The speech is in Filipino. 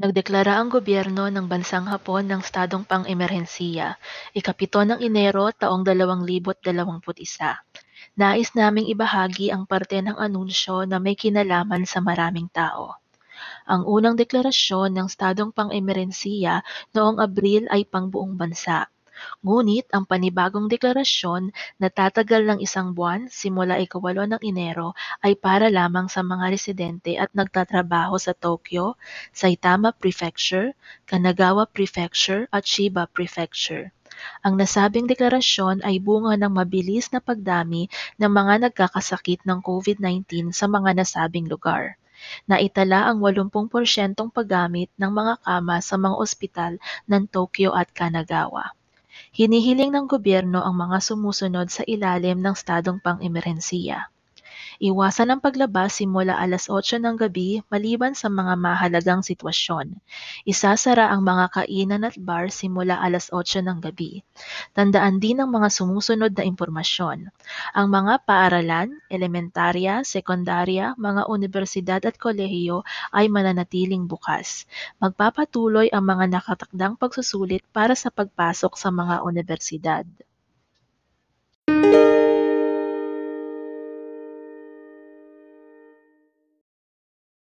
Nagdeklara ang gobyerno ng bansang Hapon ng estadong pang-emerhensiya, ikapito ng Enero taong 2021. Nais naming ibahagi ang parte ng anunsyo na may kinalaman sa maraming tao. Ang unang deklarasyon ng estadong pang-emerhensiya noong Abril ay pangbuong bansa. Ngunit ang panibagong deklarasyon na tatagal ng isang buwan simula ikawalo ng Enero ay para lamang sa mga residente at nagtatrabaho sa Tokyo, Saitama Prefecture, Kanagawa Prefecture at Chiba Prefecture. Ang nasabing deklarasyon ay bunga ng mabilis na pagdami ng mga nagkakasakit ng COVID-19 sa mga nasabing lugar. Naitala ang 80% paggamit ng mga kama sa mga ospital ng Tokyo at Kanagawa. Hinihiling ng gobyerno ang mga sumusunod sa ilalim ng estadong pang-emerhensiya. Iwasan ang paglabas simula alas 8 ng gabi maliban sa mga mahalagang sitwasyon. Isasara ang mga kainan at bar simula alas 8 ng gabi. Tandaan din ang mga sumusunod na impormasyon. Ang mga paaralan, elementarya, sekundarya, mga universidad at kolehiyo ay mananatiling bukas. Magpapatuloy ang mga nakatakdang pagsusulit para sa pagpasok sa mga universidad.